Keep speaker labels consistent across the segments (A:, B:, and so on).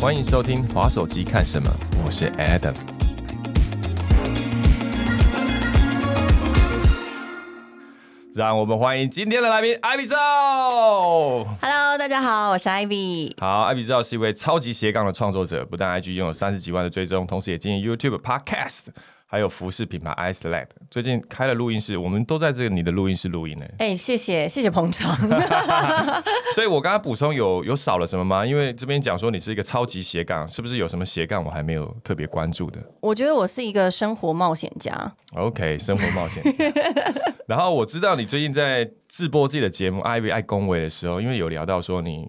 A: 欢迎收听滑手机看什么，我是 Adam。让我们欢迎今天的来宾艾比赵。
B: Hello，大家好，我是 Ivy。
A: 好，艾比赵是一位超级斜杠的创作者，不但 IG 拥有三十几万的追踪，同时也经营 YouTube、Podcast，还有服饰品牌 iSelect。最近开了录音室，我们都在这个你的录音室录音呢。
B: 哎、谢谢谢谢捧场。
A: 所以我刚刚补充有有少了什么吗？因为这边讲说你是一个超级斜杠，是不是有什么斜杠我还没有特别关注的
B: 我觉得我是一个生活冒险家。
A: ？OK，生活冒险家。然后我知道你最近在直播自己的节目《Ivy 爱恭维》的时候，因为有聊到说你，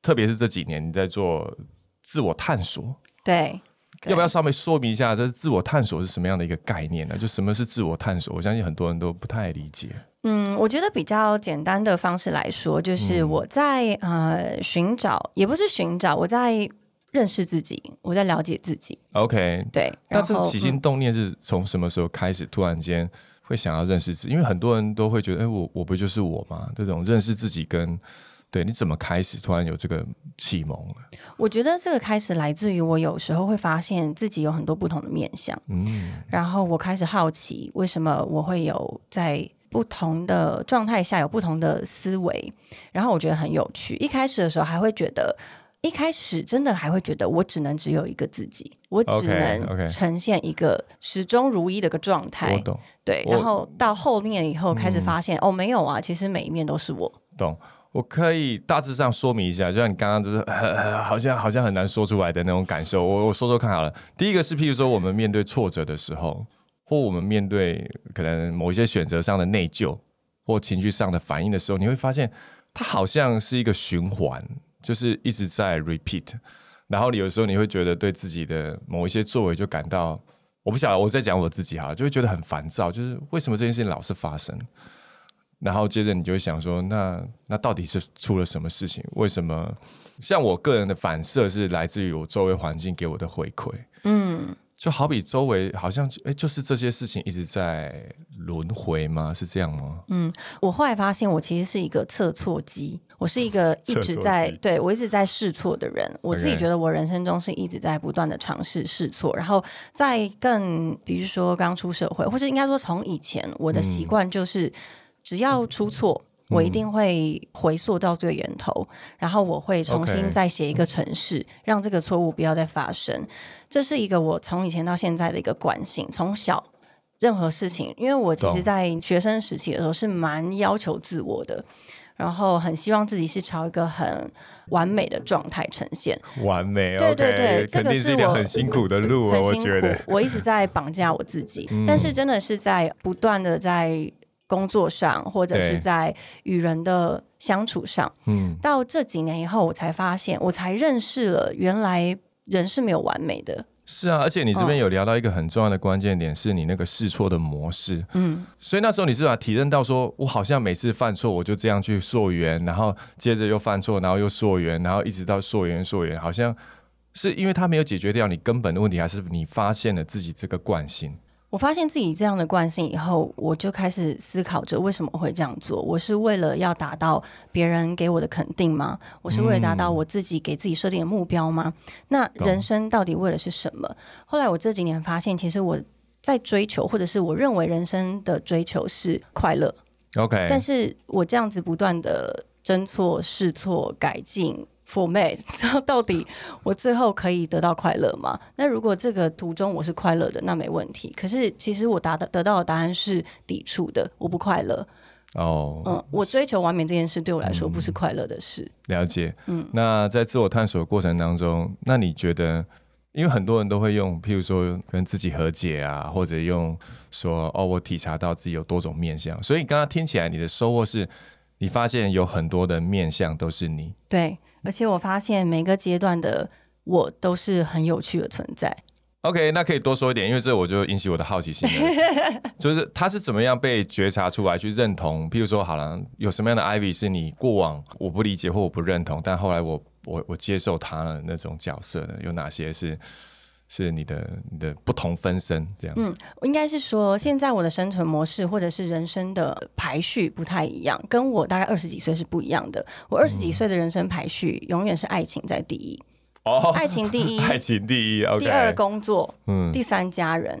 A: 特别是这几年你在做自我探索，
B: 对，对
A: 要不要稍微说明一下，这自我探索是什么样的一个概念呢？就什么是自我探索？我相信很多人都不太理解。
B: 嗯，我觉得比较简单的方式来说，就是我在、呃寻找，也不是寻找，我在认识自己，我在了解自己。
A: OK，
B: 对，
A: 那这
B: 然后嗯
A: 起心动念是从什么时候开始？突然间会想要认识自己？因为很多人都会觉得，哎、我我不就是我吗？这种认识自己跟对你怎么开始突然有这个启蒙了？
B: 我觉得这个开始来自于我有时候会发现自己有很多不同的面相，
A: 嗯，
B: 然后我开始好奇为什么我会有在不同的状态下有不同的思维，然后我觉得很有趣。一开始的时候还会觉得。一开始真的还会觉得我只能只有一个自己，我只能呈现一个始终如一的一个状态。
A: 我懂
B: 对，然后到后面以后开始发现，哦，没有啊，其实每一面都是我。
A: 懂。我可以大致上说明一下，就像你刚刚就是、呃、好像好像很难说出来的那种感受。我我说说看好了。第一个是，譬如说我们面对挫折的时候，或我们面对可能某一些选择上的内疚或情绪上的反应的时候，你会发现它好像是一个循环，就是一直在 repeat。然后你有时候你会觉得对自己的某一些作为就感到，我不晓得我在讲我自己哈，就会觉得很烦躁，就是为什么这件事情老是发生？然后接着你就会想说，那那到底是出了什么事情？为什么？像我个人的反射是来自于我周围环境给我的回馈，
B: 嗯，
A: 就好比周围好像哎，就是这些事情一直在轮回吗？是这样吗？
B: 嗯我后来发现，我其实是一个测错机，我是一个 一直在对我一直在试错的人。我自己觉得我人生中是一直在不断的尝试试错，然后在更比如说刚出社会，或者应该说从以前，我的习惯就是只要出错。我一定会回溯到最源头，然后我会重新再写一个程式，让这个错误不要再发生。这是一个我从以前到现在的一个惯性，从小任何事情，因为我其实，在学生时期的时候是蛮要求自我的，然后很希望自己是朝一个很完美的状态呈现，
A: 完美
B: 对对对这个是我
A: 很辛苦的路啊，我觉得。。
B: 我一直在绑架我自己，
A: 嗯
B: 但是真的是在不断的在工作上，或者是在与人的相处上，
A: 嗯，
B: 到这几年以后，我才发现，我才认识了原来人是没有完美的。
A: 是啊，而且你这边有聊到一个很重要的关键点，是你那个试错的模式。
B: 嗯，
A: 所以那时候你是把体认到说，我好像每次犯错，我就这样去溯源，然后接着又犯错，然后又溯源，然后一直到溯源溯源，好像是因为他没有解决掉你根本的问题，还是你发现了自己这个惯性？
B: 我发现自己这样的惯性以后，我就开始思考着为什么会这样做。我是为了要达到别人给我的肯定吗？我是为了达到我自己给自己设定的目标吗？那人生到底为了是什么？后来我这几年发现，其实我在追求，或者是我认为人生的追求是快乐
A: ，OK，
B: 但是我这样子不断的侦错、试错、改进。Format，然后到底我最后可以得到快乐吗？那如果这个途中我是快乐的，那没问题。可是其实我达到得到的答案是抵触的，我不快乐。
A: 哦，
B: 嗯，我追求完美这件事对我来说不是快乐的事。
A: 了解。
B: 嗯
A: 那在自我探索的过程当中，那你觉得，因为很多人都会用，譬如说跟自己和解啊，或者用说哦，我体察到自己有多种面相，所以刚刚听起来你的收获是，你发现有很多的面相都是你。
B: 对，而且我发现每个阶段的我都是很有趣的存在。
A: OK，那可以多说一点，因为这我就引起我的好奇心了，就是他是怎么样被觉察出来去认同？譬如说，好了，有什么样的 Ivy 是你过往我不理解或我不认同，但后来我我我接受他的那种角色呢，有哪些是是你的你的不同分身这样子？
B: 应该是说，现在我的生存模式或者是人生的排序不太一样，跟我大概二十几岁是不一样的。我二十几岁的人生排序永远是爱情在第一。
A: 哦，
B: 爱情第一，
A: 爱情第一。
B: 第二工作，
A: 嗯，
B: 第三家人。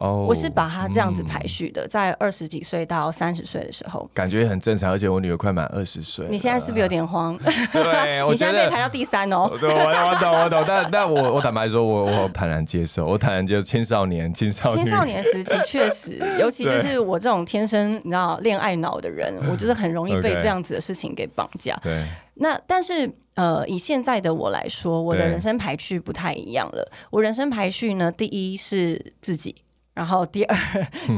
A: 哦，
B: 我是把它这样子
A: 嗯
B: 排序的，在二十几岁到三十岁的时候。
A: 感觉很正常，而且我女儿快满二十岁。
B: 你现在是不是有点慌？
A: 对，
B: 你现在被排到第三哦。
A: 对，我我懂我懂，但但我我坦白说，我我坦然接受，我坦然接受青少年青少
B: 青少年时期确实，尤其就是我这种天生你知道恋爱脑的人，我就是很容易被这样子的事情给绑架。
A: 对
B: 那但是呃，以现在的我来说，我的人生排序不太一样了。我人生排序呢，第一是自己，然后第二，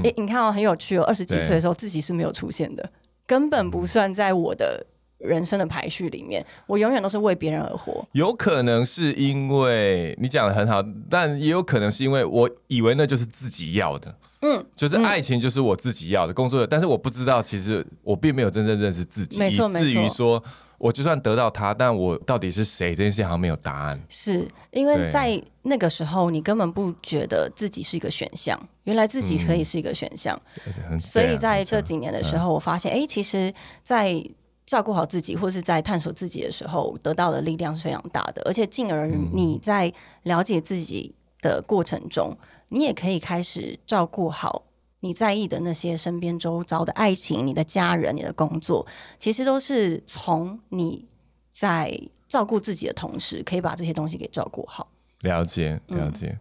B: 诶、你看哦，很有趣哦，二十几岁的时候自己是没有出现的，根本不算在我的人生的排序里面。我永远都是为别人而活。
A: 有可能是因为你讲的很好，但也有可能是因为我以为那就是自己要的，
B: 嗯，
A: 就是爱情就是我自己要的，工作的，但是我不知道，其实我并没有真正认识自己，以至于说我就算得到他，但我到底是谁这件事好像没有答案。
B: 是因为在那个时候，你根本不觉得自己是一个选项，原来自己可以是一个选项。
A: 很
B: 所以在这几年的时候，我发现，哎、其实，在照顾好自己或是在探索自己的时候，得到的力量是非常大的，而且进而
A: 嗯
B: 你在了解自己的过程中，你也可以开始照顾好。你在意的那些身边周遭的爱情、你的家人、你的工作，其实都是从你在照顾自己的同时，可以把这些东西给照顾好。
A: 了解
B: 嗯
A: 了解。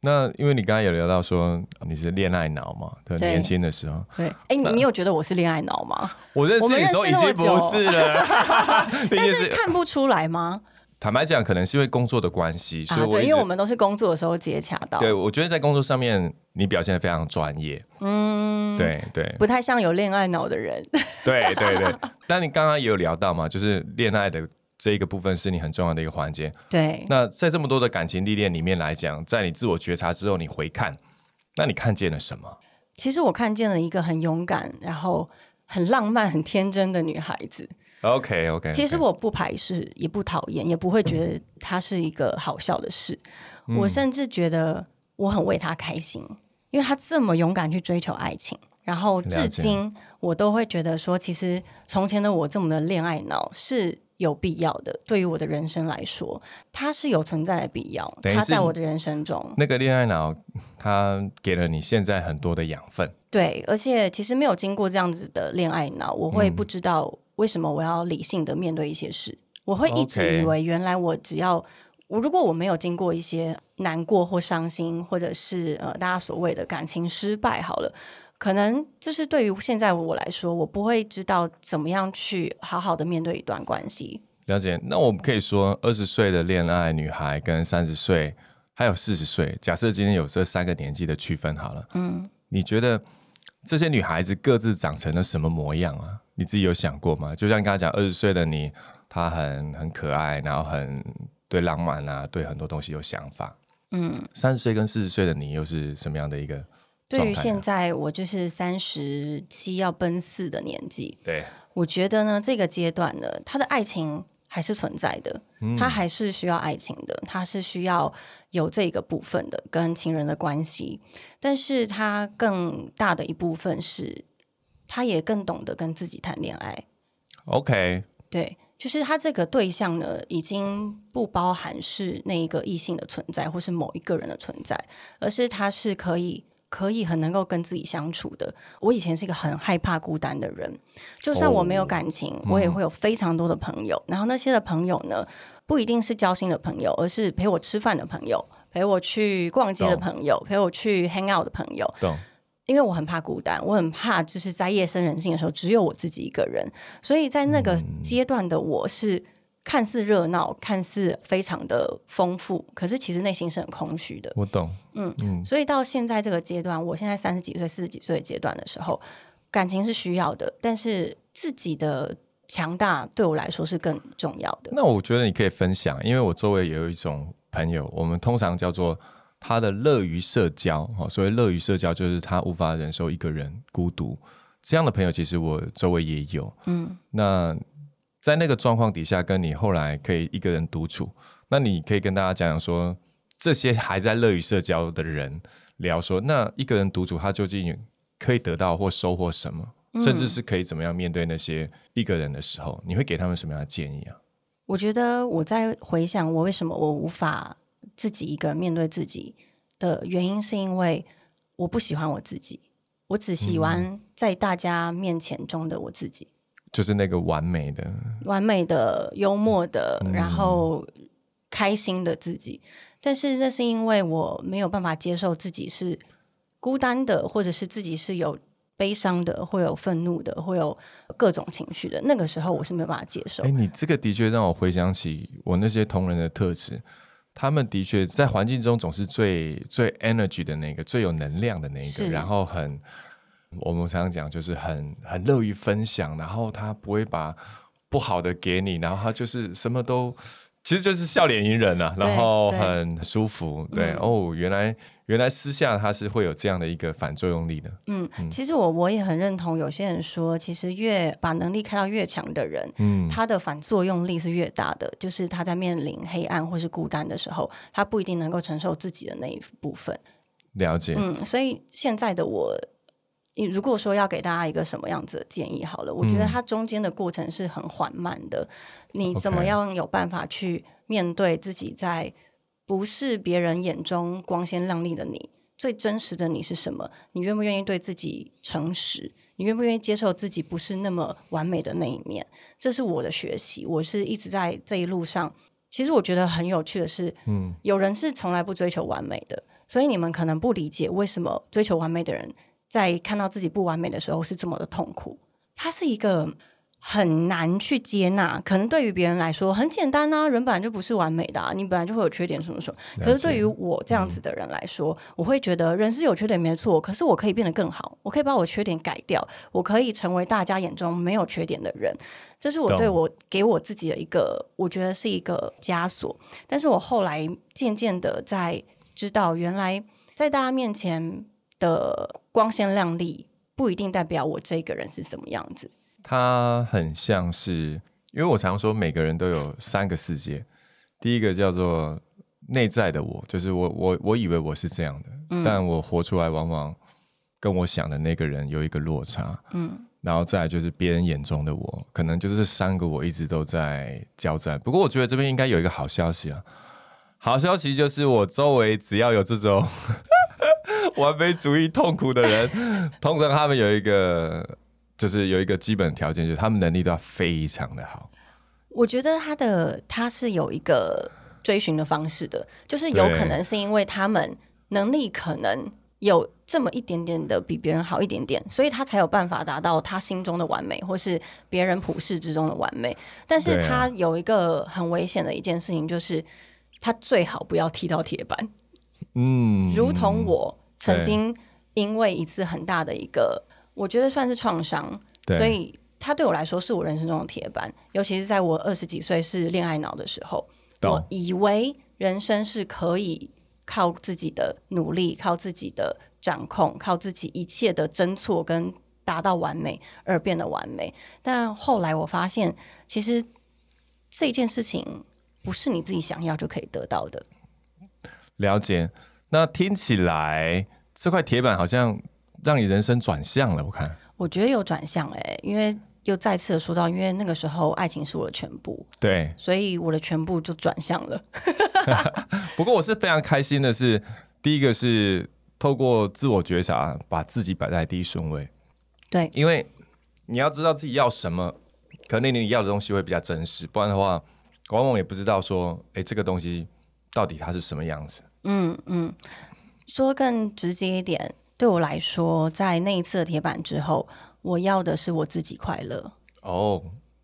A: 那因为你刚刚有聊到说你是恋爱脑嘛，对，
B: 对
A: 年轻的时候，
B: 对，哎、你你有觉得我是恋爱脑吗？
A: 我认识你的时候已经不是了，
B: 但是看不出来吗？
A: 坦白讲，可能是因为工作的关系，所以我
B: 因为我们都是工作的时候接洽到，
A: 对我觉得在工作上面你表现的非常专业，
B: 嗯，
A: 对对
B: 不太像有恋爱脑的人。
A: 对 对对。但你刚刚也有聊到嘛，就是恋爱的这一个部分是你很重要的一个环节。
B: 对，
A: 那在这么多的感情历练里面来讲，在你自我觉察之后，你回看，那你看见了什么？
B: 其实我看见了一个很勇敢，然后很浪漫、很天真的女孩子。
A: OK OK，
B: 其实我不排斥，也不讨厌，也不会觉得它是一个好笑的事。
A: 嗯
B: 我甚至觉得我很为他开心，因为他这么勇敢去追求爱情。然后至今我都会觉得说，其实从前的我这么的恋爱脑是有必要的。对于我的人生来说，它是有存在的必要。它在我的人生中，
A: 那个恋爱脑，它给了你现在很多的养分。
B: 对，而且其实没有经过这样子的恋爱脑，我会
A: 嗯
B: 不知道为什么我要理性的面对一些事。我会一直以为，原来我只要我如果我没有经过一些难过或伤心，或者是呃大家所谓的感情失败，好了。可能就是对于现在我来说，我不会知道怎么样去好好的面对一段关系。
A: 了解，那我们可以说，二十岁的恋爱女孩跟三十岁还有四十岁，假设今天有这三个年纪的区分好了，嗯，你觉得这些女孩子各自长成了什么模样啊？你自己有想过吗？就像你刚才讲，二十岁的你，她很很可爱，然后很对浪漫啊，对很多东西有想法。
B: 嗯，
A: 三十岁跟四十岁的你又是什么样的一个
B: 对于现在我就是三十七要奔四的年纪，
A: 对，
B: 我觉得呢，这个阶段呢，他的爱情还是存在的，他还是需要爱情的，他是需要有这个部分的跟情人的关系，但是他更大的一部分是，他也更懂得跟自己谈恋爱。
A: OK，
B: 对，就是他这个对象呢，已经不包含是那一个异性的存在，或是某一个人的存在，而是他是可以。可以很能够跟自己相处的。我以前是一个很害怕孤单的人，就算我没有感情，我也会有非常多的朋友。然后那些的朋友呢，不一定是交心的朋友，而是陪我吃饭的朋友，陪我去逛街的朋友，陪我去 hang out 的朋友。
A: 懂。
B: 因为我很怕孤单，我很怕就是在夜深人静的时候只有我自己一个人，所以在那个阶段的我是看似热闹，看似非常的丰富，可是其实内心是很空虚的。
A: 我懂。
B: 嗯嗯所以到现在这个阶段，我现在三十几岁、四十几岁的阶段的时候，感情是需要的，但是自己的强大对我来说是更重要的。
A: 那我觉得你可以分享，因为我周围也有一种朋友，我们通常叫做他的乐于社交。哦，所谓乐于社交，就是他无法忍受一个人孤独。这样的朋友，其实我周围也有。嗯，那在那个状况底下，跟你后来可以一个人独处，那你可以跟大家讲讲说，这些还在乐于社交的人聊说，那一个人独处，他究竟可以得到或收获什么？甚至是可以怎么样面对那些一个人的时候，你会给他们什么样的建议啊？
B: 我觉得我在回想我为什么我无法自己一个人面对自己的原因，是因为我不喜欢我自己，我只喜欢在大家面前中的我自己，
A: 就是那个完美的，
B: 完美的、幽默的，然后开心的自己。但是那是因为我没有办法接受自己是孤单的，或者是自己是有悲伤的，会有愤怒的，会有各种情绪的。那个时候我是没有办法接受
A: 哎，。你这个的确让我回想起我那些同仁的特质，他们的确在环境中总是最最 energy 的那个，最有能量的那一个，然后很我们常常讲就是很很乐于分享，然后他不会把不好的给你，然后他就是什么都。其实就是笑脸迎人啊，然后很舒服，对、
B: 嗯
A: 哦，原来原来私下他是会有这样的一个反作用力的，
B: 嗯，其实我我也很认同有些人说，其实越把能力开到越强的人，
A: 嗯，
B: 他的反作用力是越大的。就是他在面临黑暗或是孤单的时候，他不一定能够承受自己的那一部分。
A: 了解，
B: 嗯，所以现在的我，你如果说要给大家一个什么样子的建议，好了，我觉得
A: 嗯
B: 它中间的过程是很缓慢的。你怎么样有办法去面对自己在不是别人眼中光鲜亮丽的你，最真实的你是什么？你愿不愿意对自己诚实？你愿不愿意接受自己不是那么完美的那一面？这是我的学习，我是一直在这一路上。其实我觉得很有趣的是，
A: 嗯，
B: 有人是从来不追求完美的，所以你们可能不理解为什么追求完美的人在看到自己不完美的时候是这么的痛苦。它是一个很难去接纳，可能对于别人来说很简单啊，人本来就不是完美的啊，你本来就会有缺点什么什么。可是对于我这样子的人来说，我会觉得人是有缺点没错，可是我可以变得更好，我可以把我缺点改掉，我可以成为大家眼中没有缺点的人。这是我对我给我自己的一个，我觉得是一个枷锁。但是我后来渐渐的在知道，原来在大家面前的光鲜亮丽，不一定代表我这个人是什么样子。
A: 他很像是，因为我常说每个人都有三个世界，第一个叫做内在的我，就是我我我以为我是这样的，但我活出来往往跟我想的那个人有一个落差，
B: 嗯，
A: 然后再来就是别人眼中的我，可能就是这三个我一直都在交战。不过我觉得这边应该有一个好消息啊，好消息就是我周围只要有这种 完美主义痛苦的人，通常他们有一个就是有一个基本条件，就是他们能力都要非常的好。
B: 我觉得他的他是有一个追寻的方式的，就是有可能是因为他们能力可能有这么一点点的比别人好一点点，所以他才有办法达到他心中的完美，或是别人普世之中的完美。但是他有一个很危险的一件事情，就是他最好不要踢到铁板。
A: 嗯，
B: 如同我曾经因为一次很大的一个，我觉得算是创伤，所以它对我来说是我人生中的铁板。尤其是在我二十几岁是恋爱脑的时候，我以为人生是可以靠自己的努力、靠自己的掌控、靠自己一切的争错跟达到完美而变得完美。但后来我发现，其实这件事情不是你自己想要就可以得到的。
A: 了解。那听起来这块铁板好像让你人生转向了，我看。
B: 我觉得有转向哎、因为又再次的说到，因为那个时候爱情是我的全部，
A: 对，
B: 所以我的全部就转向了。
A: 不过我是非常开心的是，第一个是透过自我觉察，把自己摆在第一顺位。
B: 对，
A: 因为你要知道自己要什么，可能你要的东西会比较真实，不然的话，往往也不知道说，哎，这个东西到底它是什么样子。
B: 嗯嗯，说更直接一点，对我来说，在那一次的铁板之后，我要的是我自己快乐，
A: 哦，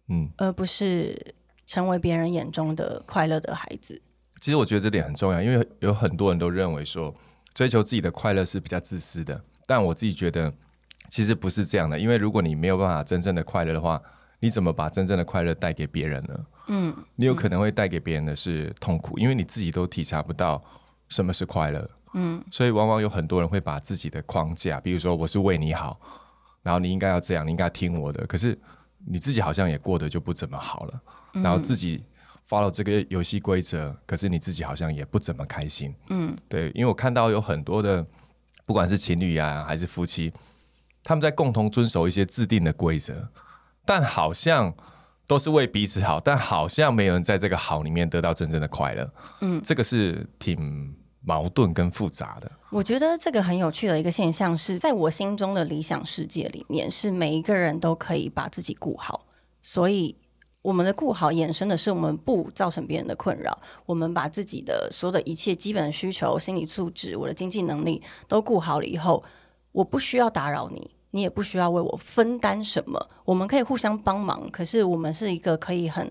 A: 嗯，
B: 而不是成为别人眼中的快乐的孩子。
A: 其实我觉得这点很重要，因为有很多人都认为说，追求自己的快乐是比较自私的，但我自己觉得其实不是这样的，因为如果你没有办法真正的快乐的话，你怎么把真正的快乐带给别人呢？
B: 嗯，
A: 你有可能会带给别人的是痛苦，因为你自己都体察不到什么是快乐。
B: 嗯，
A: 所以往往有很多人会把自己的框架，比如说我是为你好，然后你应该要这样，你应该听我的，可是你自己好像也过得就不怎么好了，然后自己 follow 这个游戏规则，可是你自己好像也不怎么开心。
B: 嗯，
A: 对，因为我看到有很多的，不管是情侣啊、还是夫妻，他们在共同遵守一些制定的规则，但好像都是为彼此好，但好像没有人在这个好里面得到真正的快乐。嗯，这个是挺矛盾跟复杂的。
B: 我觉得这个很有趣的一个现象是，在我心中的理想世界里面，是每一个人都可以把自己顾好，所以我们的顾好衍生的是我们不造成别人的困扰，我们把自己的所有的一切基本需求、心理素质、我的经济能力都顾好了以后，我不需要打扰你。你也不需要为我分担什么，我们可以互相帮忙。可是我们是一个可以很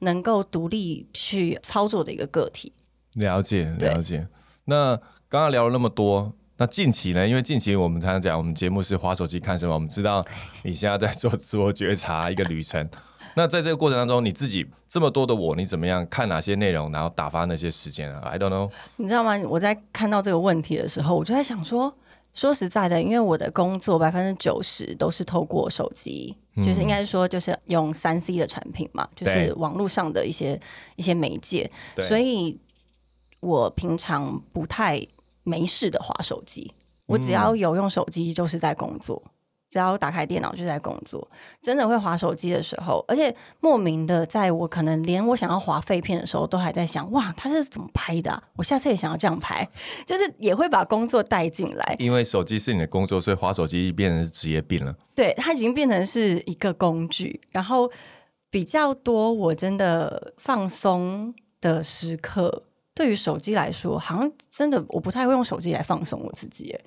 B: 能够独立去操作的一个个体。
A: 了解，了解。那刚刚聊了那么多，那近期呢？因为近期我们常常讲，我们节目是滑手机看什么？我们知道你现在在做自我觉察 一个旅程。那在这个过程当中，你自己这么多的我，你怎么样看哪些内容，然后打发那些时间啊？I don't know。
B: 你知道吗？我在看到这个问题的时候，我就在想说。说实在的，因为我的工作百分之九十都是透过手机，就是应该说就是用三 C 的产品嘛，就是网络上的一些一些媒介，所以我平常不太没事的划手机，我只要有用手机就是在工作。只要打开电脑就在工作，真的会划手机的时候，而且莫名的，在我可能连我想要划废片的时候，都还在想，哇，他是怎么拍的？我下次也想要这样拍，就是也会把工作带进来。
A: 因为手机是你的工作，所以划手机变成职业病了。
B: 对，它已经变成是一个工具。然后比较多，我真的放松的时刻，对于手机来说，好像真的我不太会用手机来放松我自己。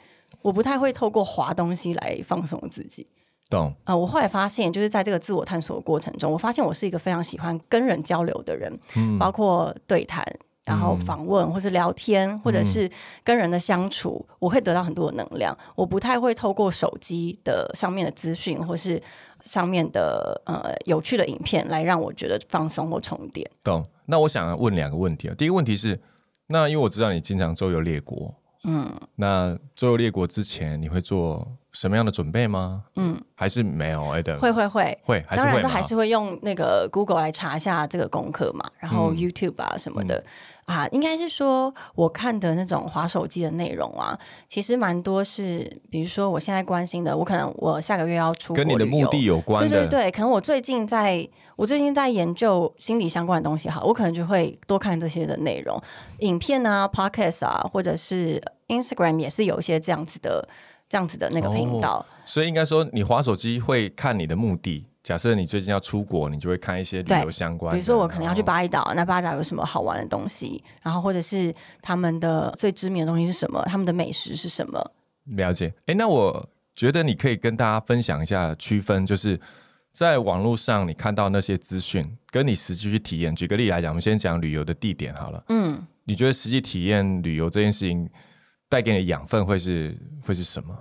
B: 我不太会透过滑东西来放松自己。
A: 懂
B: 啊！我后来发现，就是在这个自我探索的过程中，我发现我是一个非常喜欢跟人交流的人，包括对谈、然后访问，或是聊天，或者是跟人的相处，我会得到很多的能量。我不太会透过手机的上面的资讯，或是上面的呃有趣的影片来让我觉得放松或充电。
A: 懂？那我想问两个问题啊。第一个问题是，那因为我知道你经常周游列国。嗯，那周游列国之前你会做什么样的准备吗？嗯，还是没有？哎的，
B: 会会会。
A: 会，
B: 当然都还是会用那个 Google 来查一下这个功课嘛，然后 YouTube 啊什么的。啊，应该是说我看的那种滑手机的内容啊，其实蛮多是，比如说我现在关心的，我可能我下个月要出
A: 跟你的目的有关的，
B: 对对对，可能我最近在我最近在研究心理相关的东西，哈，我可能就会多看这些的内容，影片啊，Podcast 啊，或者是。Instagram 也是有一些这样子的、这样子的那个频道，
A: 所以应该说，你滑手机会看你的目的。假设你最近要出国，你就会看一些旅游相关，
B: 比如说我可能要去巴厘岛，那巴厘岛有什么好玩的东西？然后或者是他们的最知名的东西是什么？他们的美食是什么？
A: 了解。哎，那我觉得你可以跟大家分享一下区分，就是在网络上你看到那些资讯，跟你实际去体验。举个例来讲，我们先讲旅游的地点好了。嗯，你觉得实际体验旅游这件事情？带给你的养分会是会是什么？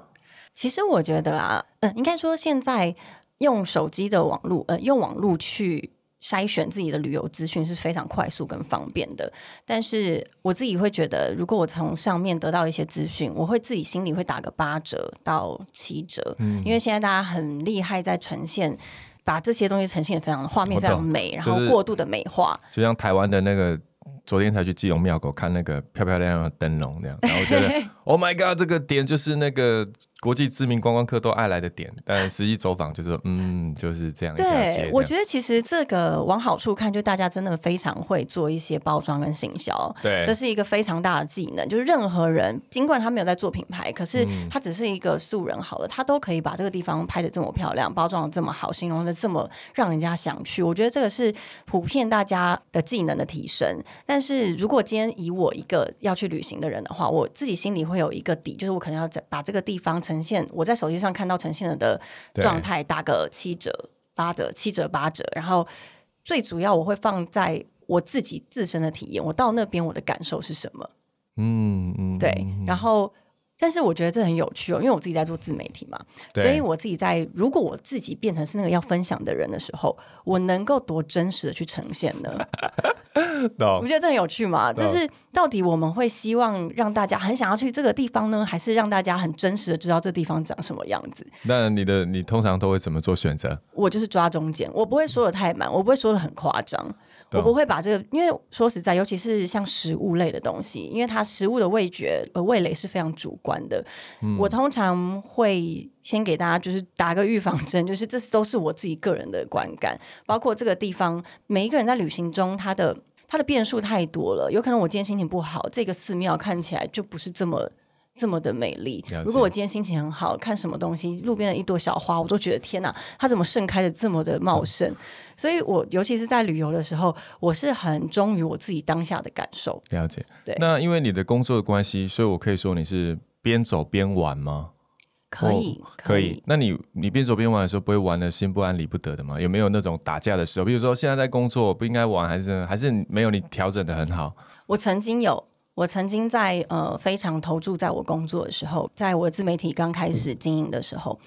B: 其实我觉得啊，呃，应该说现在用手机的网络，呃，用网络去筛选自己的旅游资讯是非常快速跟方便的。但是我自己会觉得，如果我从上面得到一些资讯，我会自己心里会打个八折到七折，嗯，因为现在大家很厉害在呈现，把这些东西呈现非常画面非常美，然后过度的美化，
A: 就像台湾的那个。昨天才去基隆庙口看那个漂漂亮亮的灯笼，那样，然后我觉得，Oh my God，这个点就是那个。国际知名观光客都爱来的点，但实际走访就是嗯，就是这样。
B: 对，我觉得其实这个往好处看，就大家真的非常会做一些包装跟行销。
A: 对，
B: 这是一个非常大的技能。就是任何人，尽管他没有在做品牌，可是他只是一个素人，好了，他都可以把这个地方拍的这么漂亮，包装的这么好，形容的这么让人家想去。我觉得这个是普遍大家的技能的提升。但是如果今天以我一个要去旅行的人的话，我自己心里会有一个底，就是我可能要在把这个地方。呈现我在手机上看到呈现了的状态，打个七折、八折、七折、八折。然后最主要我会放在我自己自身的体验，我到那边我的感受是什么？嗯嗯，对。然后，但是我觉得这很有趣哦，因为我自己在做自媒体嘛，所以我自己在如果我自己变成是那个要分享的人的时候，我能够多真实的去呈现呢？我觉得这很有趣嘛，就是到底我们会希望让大家很想要去这个地方呢，还是让大家很真实的知道这地方长什么样子？
A: 那你的你通常都会怎么做选择？
B: 我就是抓中间，我不会说的太满，我不会说的很夸张，我不会把这个，因为说实在，尤其是像食物类的东西，因为它食物的味觉呃味蕾是非常主观的。我通常会先给大家就是打个预防针，就是这都是我自己个人的观感，包括这个地方每一个人在旅行中他的。它的变数太多了，有可能我今天心情不好，这个寺庙看起来就不是这么这么的美丽。如果我今天心情很好，看什么东西，路边的一朵小花，我都觉得天哪，它怎么盛开的这么的茂盛？所以，我尤其是在旅游的时候，我是很忠于我自己当下的感受。
A: 了解，
B: 对。
A: 那因为你的工作的关系，所以我可以说你是边走边玩吗？
B: 可以，可以。
A: 那你你边走边玩的时候，不会玩的心不安理不得的吗？有没有那种打架的时候？比如说现在在工作不应该玩，还是还是没有你调整的很好？
B: 我曾经有，我曾经在呃非常投注在我工作的时候，在我自媒体刚开始经营的时候。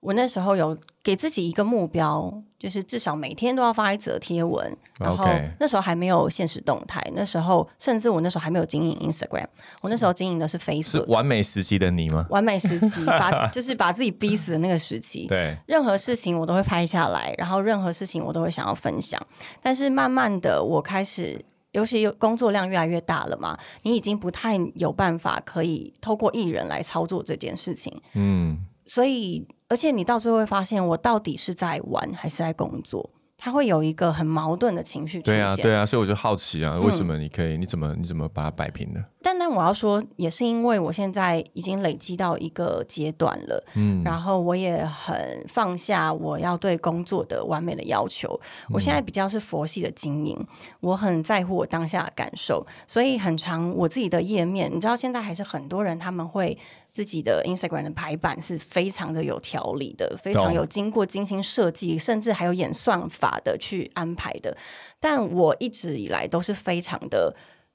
B: 我那时候有给自己一个目标，就是至少每天都要发一则贴文。然后那时候还没有现实动态，那时候甚至我那时候还没有经营 Instagram，我那时候经营的是 Facebook。
A: 是完美时期的你吗？
B: 完美时期，把 就是把自己逼死的那个时期。
A: 对，
B: 任何事情我都会拍下来，然后任何事情我都会想要分享。但是慢慢的，我开始，尤其工作量越来越大了嘛，你已经不太有办法可以透过艺人来操作这件事情。嗯，所以。而且你到最后会发现，我到底是在玩还是在工作？他会有一个很矛盾的情绪出现。
A: 对啊，对啊，所以我就好奇啊，为什么你可以？你怎么你怎么把它摆平的？
B: 但但我要说，也是因为我现在已经累积到一个阶段了，嗯，然后我也很放下我要对工作的完美的要求。我现在比较是佛系的经营，我很在乎我当下的感受，所以很长我自己的页面，你知道，现在还是很多人他们会。自己的 Instagram 的排版是非常的有条理的，非常有经过精心设计，甚至还有演算法的去安排的。但我一直以来都是非常的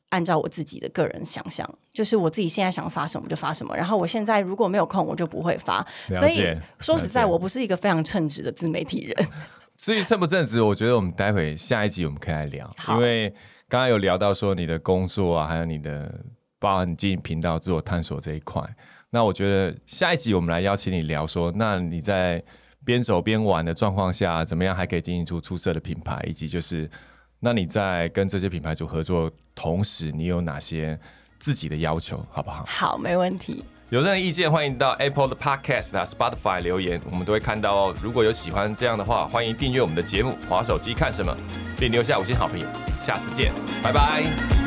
B: 按照我自己的个人想象，就是我自己现在想发什么就发什么。然后我现在如果没有空，我就不会发。所以说实在，我不是一个非常称职的自媒体人。
A: 至于称不称职，我觉得我们待会下一集我们可以来聊，因为刚刚有聊到说你的工作啊，还有你的包含你经营频道、自我探索这一块。那我觉得下一集我们来邀请你聊说，那你在边走边玩的状况下，怎么样还可以经营出出色的品牌，以及就是那你在跟这些品牌主合作同时，你有哪些自己的要求，好不好？
B: 好，没问题。
A: 有任何意见，欢迎到 Apple 的 Podcast 啊、Spotify 留言，我们都会看到哦。如果有喜欢这样的话，欢迎订阅我们的节目。滑手机看什么，并留下五星好评。下次见，拜拜。